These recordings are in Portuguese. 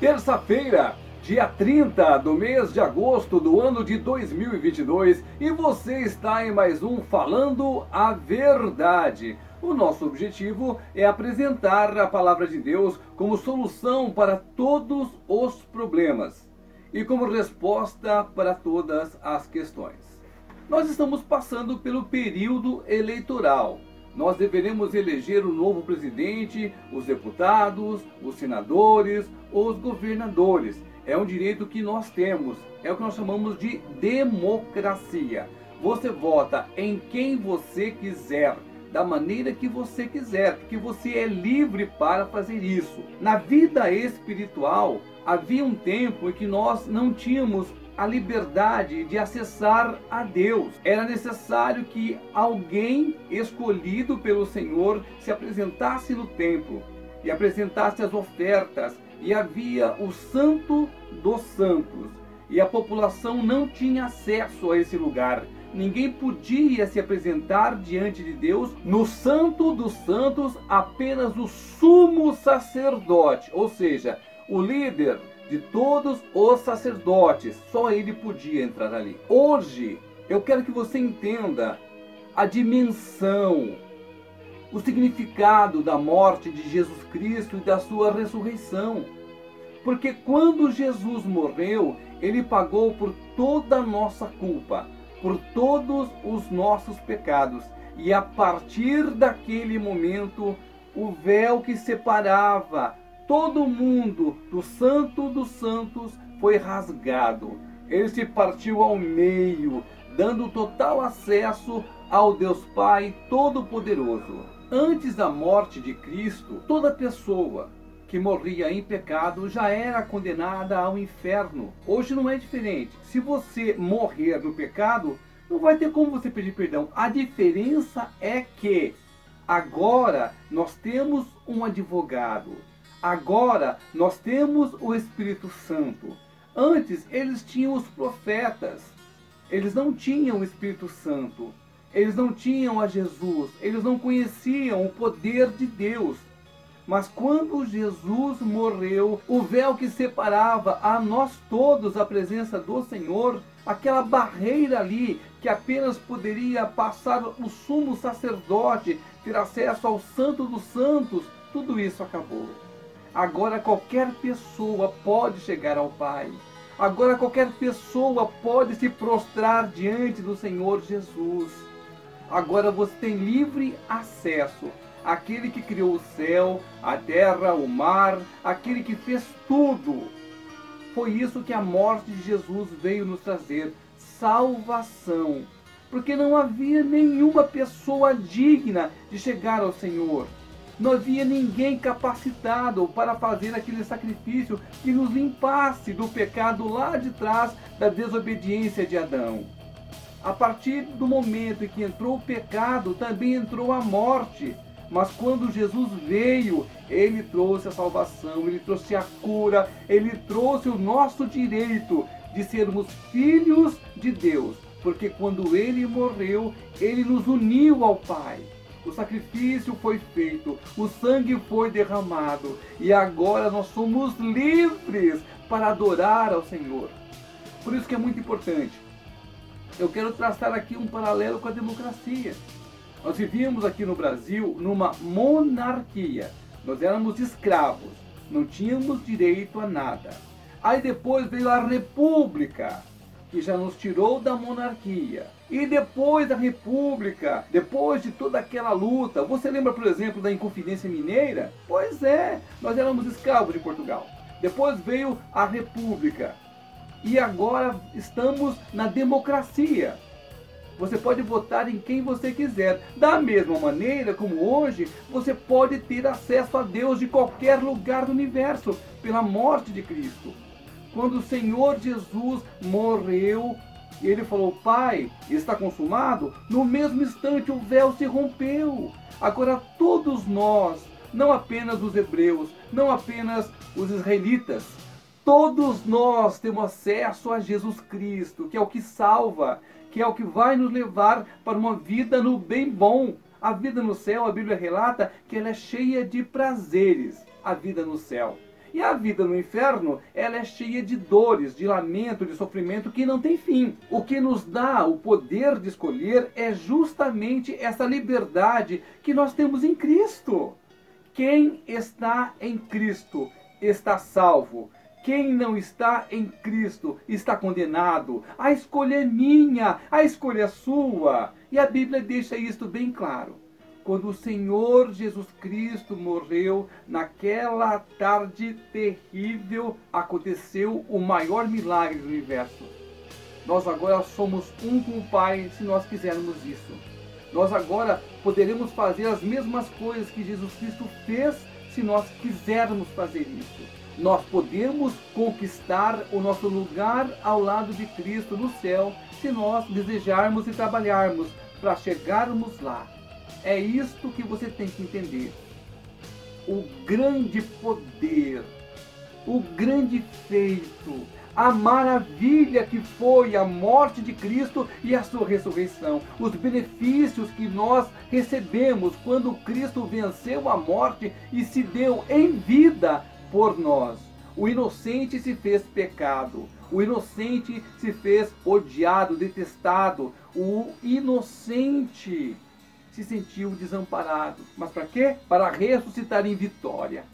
Terça-feira, dia 30 do mês de agosto do ano de 2022 e você está em mais um Falando a Verdade. O nosso objetivo é apresentar a palavra de Deus como solução para todos os problemas e como resposta para todas as questões. Nós estamos passando pelo período eleitoral. Nós deveremos eleger o novo presidente, os deputados, os senadores, os governadores. É um direito que nós temos. É o que nós chamamos de democracia. Você vota em quem você quiser, da maneira que você quiser, porque você é livre para fazer isso. Na vida espiritual, havia um tempo em que nós não tínhamos a liberdade de acessar a Deus. Era necessário que alguém escolhido pelo Senhor se apresentasse no templo e apresentasse as ofertas, e havia o Santo dos Santos, e a população não tinha acesso a esse lugar. Ninguém podia se apresentar diante de Deus no Santo dos Santos, apenas o sumo sacerdote, ou seja, o líder de todos os sacerdotes. Só ele podia entrar ali. Hoje, eu quero que você entenda a dimensão, o significado da morte de Jesus Cristo e da sua ressurreição. Porque quando Jesus morreu, ele pagou por toda a nossa culpa, por todos os nossos pecados. E a partir daquele momento, o véu que separava todo mundo do Santo dos Santos foi rasgado. Ele se partiu ao meio, dando total acesso ao Deus Pai Todo-Poderoso. Antes da morte de Cristo, toda pessoa que morria em pecado já era condenada ao inferno. Hoje não é diferente. Se você morrer no pecado, não vai ter como você pedir perdão. A diferença é que agora nós temos um advogado Agora nós temos o Espírito Santo. Antes eles tinham os profetas. Eles não tinham o Espírito Santo. Eles não tinham a Jesus. Eles não conheciam o poder de Deus. Mas quando Jesus morreu, o véu que separava a nós todos a presença do Senhor, aquela barreira ali que apenas poderia passar o sumo sacerdote, ter acesso ao Santo dos Santos, tudo isso acabou. Agora qualquer pessoa pode chegar ao Pai. Agora qualquer pessoa pode se prostrar diante do Senhor Jesus. Agora você tem livre acesso. Aquele que criou o céu, a terra, o mar, aquele que fez tudo. Foi isso que a morte de Jesus veio nos trazer: salvação. Porque não havia nenhuma pessoa digna de chegar ao Senhor. Não havia ninguém capacitado para fazer aquele sacrifício que nos limpasse do pecado lá de trás da desobediência de Adão. A partir do momento em que entrou o pecado, também entrou a morte. Mas quando Jesus veio, ele trouxe a salvação, ele trouxe a cura, ele trouxe o nosso direito de sermos filhos de Deus. Porque quando ele morreu, ele nos uniu ao Pai o sacrifício foi feito, o sangue foi derramado e agora nós somos livres para adorar ao Senhor. Por isso que é muito importante. Eu quero traçar aqui um paralelo com a democracia. Nós vivíamos aqui no Brasil numa monarquia. Nós éramos escravos, não tínhamos direito a nada. Aí depois veio a república, que já nos tirou da monarquia. E depois da República, depois de toda aquela luta, você lembra, por exemplo, da Inconfidência Mineira? Pois é, nós éramos escravos de Portugal. Depois veio a República. E agora estamos na democracia. Você pode votar em quem você quiser. Da mesma maneira como hoje, você pode ter acesso a Deus de qualquer lugar do universo pela morte de Cristo quando o Senhor Jesus morreu e ele falou: Pai, está consumado, no mesmo instante o véu se rompeu. Agora todos nós, não apenas os hebreus, não apenas os israelitas, todos nós temos acesso a Jesus Cristo, que é o que salva, que é o que vai nos levar para uma vida no bem bom. A vida no céu, a Bíblia relata que ela é cheia de prazeres, a vida no céu. E a vida no inferno, ela é cheia de dores, de lamento, de sofrimento que não tem fim. O que nos dá o poder de escolher é justamente essa liberdade que nós temos em Cristo. Quem está em Cristo está salvo. Quem não está em Cristo está condenado. A escolha é minha, a escolha é sua. E a Bíblia deixa isto bem claro quando o Senhor Jesus Cristo morreu, naquela tarde terrível, aconteceu o maior milagre do universo. Nós agora somos um com o Pai se nós quisermos isso. Nós agora poderemos fazer as mesmas coisas que Jesus Cristo fez se nós quisermos fazer isso. Nós podemos conquistar o nosso lugar ao lado de Cristo no céu se nós desejarmos e trabalharmos para chegarmos lá. É isto que você tem que entender. O grande poder, o grande feito, a maravilha que foi a morte de Cristo e a sua ressurreição, os benefícios que nós recebemos quando Cristo venceu a morte e se deu em vida por nós. O inocente se fez pecado, o inocente se fez odiado, detestado, o inocente se sentiu desamparado. Mas para quê? Para ressuscitar em vitória.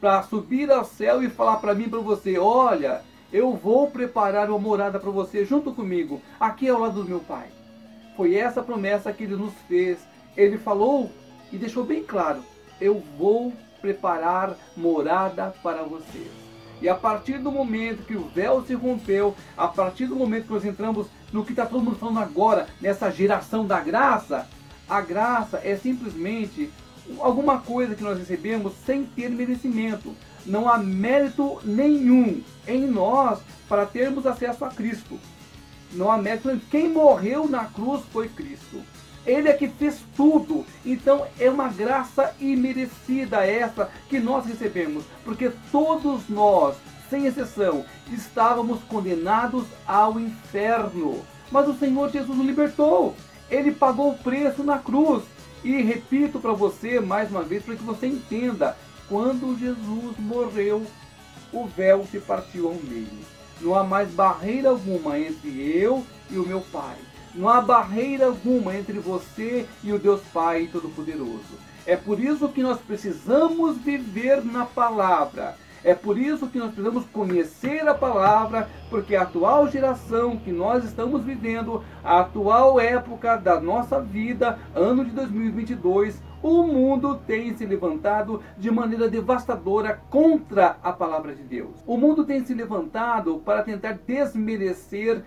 Para subir ao céu e falar para mim, para você: olha, eu vou preparar uma morada para você junto comigo, aqui ao lado do meu Pai. Foi essa promessa que ele nos fez. Ele falou e deixou bem claro: eu vou preparar morada para vocês. E a partir do momento que o véu se rompeu, a partir do momento que nós entramos no que está todo mundo falando agora, nessa geração da graça, a graça é simplesmente alguma coisa que nós recebemos sem ter merecimento. Não há mérito nenhum em nós para termos acesso a Cristo. Não há mérito. Quem morreu na cruz foi Cristo. Ele é que fez tudo. Então é uma graça imerecida essa que nós recebemos, porque todos nós, sem exceção, estávamos condenados ao inferno. Mas o Senhor Jesus nos libertou. Ele pagou o preço na cruz. E repito para você mais uma vez, para que você entenda: quando Jesus morreu, o véu se partiu ao meio. Não há mais barreira alguma entre eu e o meu Pai. Não há barreira alguma entre você e o Deus Pai Todo-Poderoso. É por isso que nós precisamos viver na palavra. É por isso que nós precisamos conhecer a palavra, porque a atual geração que nós estamos vivendo, a atual época da nossa vida, ano de 2022, o mundo tem se levantado de maneira devastadora contra a palavra de Deus. O mundo tem se levantado para tentar desmerecer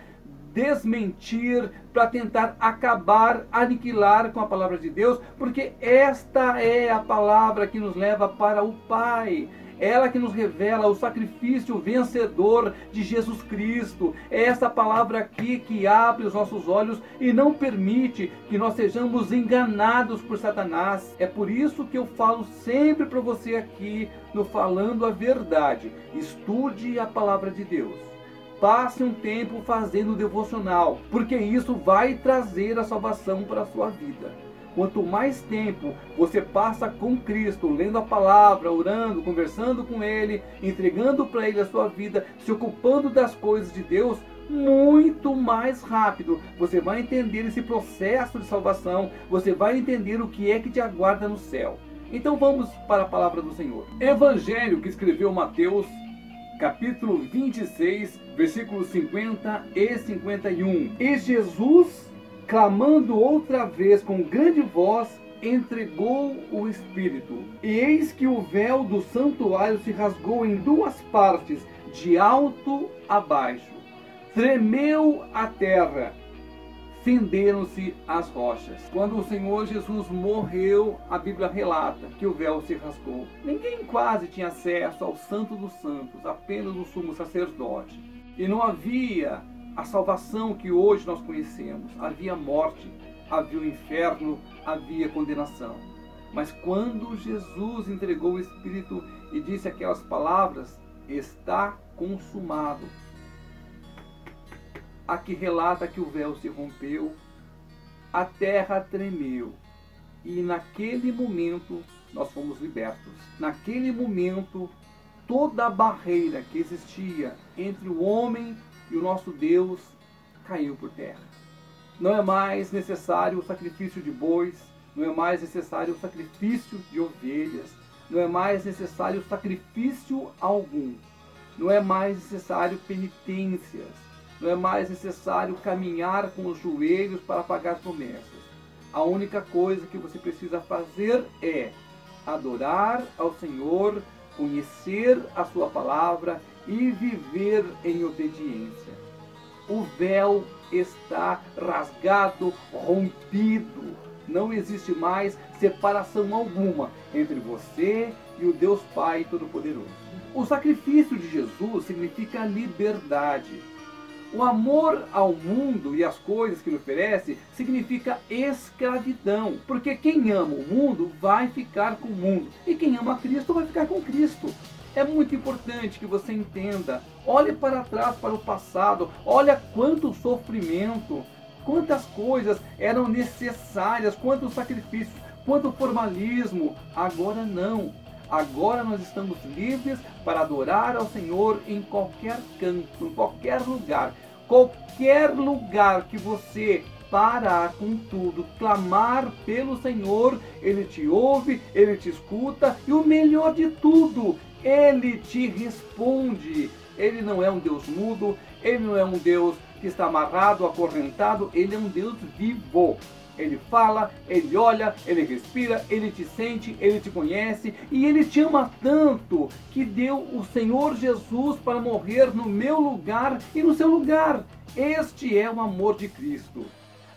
desmentir, para tentar acabar, aniquilar com a palavra de Deus, porque esta é a palavra que nos leva para o Pai ela que nos revela o sacrifício vencedor de Jesus Cristo. É essa palavra aqui que abre os nossos olhos e não permite que nós sejamos enganados por Satanás. É por isso que eu falo sempre para você aqui no Falando a Verdade. Estude a palavra de Deus. Passe um tempo fazendo devocional, porque isso vai trazer a salvação para a sua vida. Quanto mais tempo você passa com Cristo, lendo a palavra, orando, conversando com Ele, entregando para Ele a sua vida, se ocupando das coisas de Deus, muito mais rápido você vai entender esse processo de salvação, você vai entender o que é que te aguarda no céu. Então vamos para a palavra do Senhor. Evangelho que escreveu Mateus, capítulo 26, versículos 50 e 51. E Jesus clamando outra vez com grande voz, entregou o Espírito. E eis que o véu do santuário se rasgou em duas partes, de alto a baixo. Tremeu a terra, fenderam-se as rochas. Quando o Senhor Jesus morreu, a Bíblia relata que o véu se rasgou. Ninguém quase tinha acesso ao Santo dos Santos, apenas o sumo sacerdote. E não havia a salvação que hoje nós conhecemos. Havia morte, havia o inferno, havia condenação. Mas quando Jesus entregou o Espírito e disse aquelas palavras, está consumado. Aqui relata que o véu se rompeu, a terra tremeu, e naquele momento nós fomos libertos. Naquele momento toda a barreira que existia entre o homem e o nosso Deus caiu por terra. Não é mais necessário o sacrifício de bois, não é mais necessário o sacrifício de ovelhas, não é mais necessário sacrifício algum, não é mais necessário penitências, não é mais necessário caminhar com os joelhos para pagar promessas. A única coisa que você precisa fazer é adorar ao Senhor, conhecer a Sua palavra e viver em obediência. O véu está rasgado, rompido. Não existe mais separação alguma entre você e o Deus Pai Todo-Poderoso. O sacrifício de Jesus significa liberdade. O amor ao mundo e às coisas que ele oferece significa escravidão, porque quem ama o mundo vai ficar com o mundo, e quem ama Cristo vai ficar com Cristo. É muito importante que você entenda. Olhe para trás, para o passado. Olha quanto sofrimento, quantas coisas eram necessárias, quantos sacrifícios, quanto formalismo. Agora não. Agora nós estamos livres para adorar ao Senhor em qualquer canto, em qualquer lugar. Qualquer lugar que você parar com tudo, clamar pelo Senhor, Ele te ouve, Ele te escuta e o melhor de tudo, Ele te responde. Ele não é um Deus mudo, Ele não é um Deus que está amarrado, acorrentado, Ele é um Deus vivo. Ele fala, ele olha, ele respira, ele te sente, ele te conhece e ele te ama tanto que deu o Senhor Jesus para morrer no meu lugar e no seu lugar. Este é o amor de Cristo.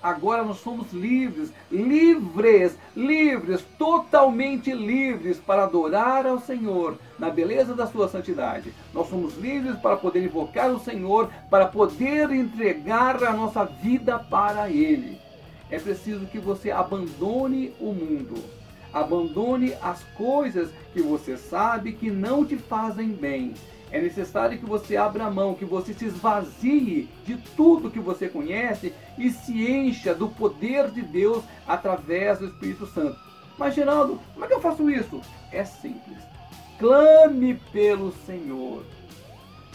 Agora nós somos livres, livres, livres, totalmente livres para adorar ao Senhor na beleza da sua santidade. Nós somos livres para poder invocar o Senhor, para poder entregar a nossa vida para Ele é preciso que você abandone o mundo. Abandone as coisas que você sabe que não te fazem bem. É necessário que você abra mão, que você se esvazie de tudo que você conhece e se encha do poder de Deus através do Espírito Santo. Mas, Geraldo, como é que eu faço isso? É simples. Clame pelo Senhor.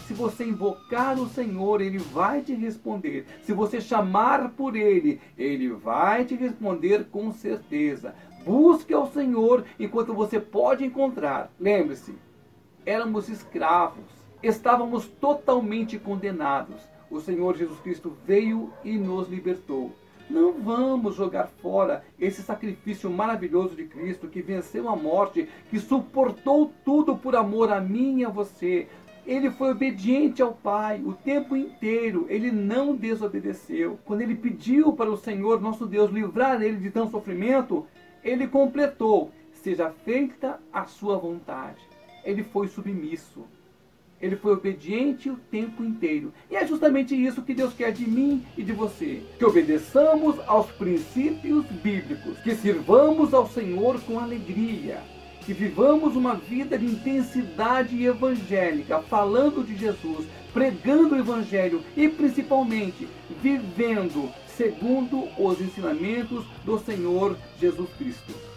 Se você invocar o Senhor, Ele vai te responder. Se você chamar por Ele, Ele vai te responder com certeza. Busque ao Senhor enquanto você pode encontrar. Lembre-se, éramos escravos, estávamos totalmente condenados. O Senhor Jesus Cristo veio e nos libertou. Não vamos jogar fora esse sacrifício maravilhoso de Cristo que venceu a morte, que suportou tudo por amor a mim e a você. Ele foi obediente ao Pai o tempo inteiro, ele não desobedeceu. Quando ele pediu para o Senhor, nosso Deus, livrar ele de tão sofrimento, ele completou: seja feita a sua vontade. Ele foi submisso. Ele foi obediente o tempo inteiro. E é justamente isso que Deus quer de mim e de você: que obedeçamos aos princípios bíblicos, que sirvamos ao Senhor com alegria que vivamos uma vida de intensidade evangélica, falando de Jesus, pregando o Evangelho e principalmente vivendo segundo os ensinamentos do Senhor Jesus Cristo.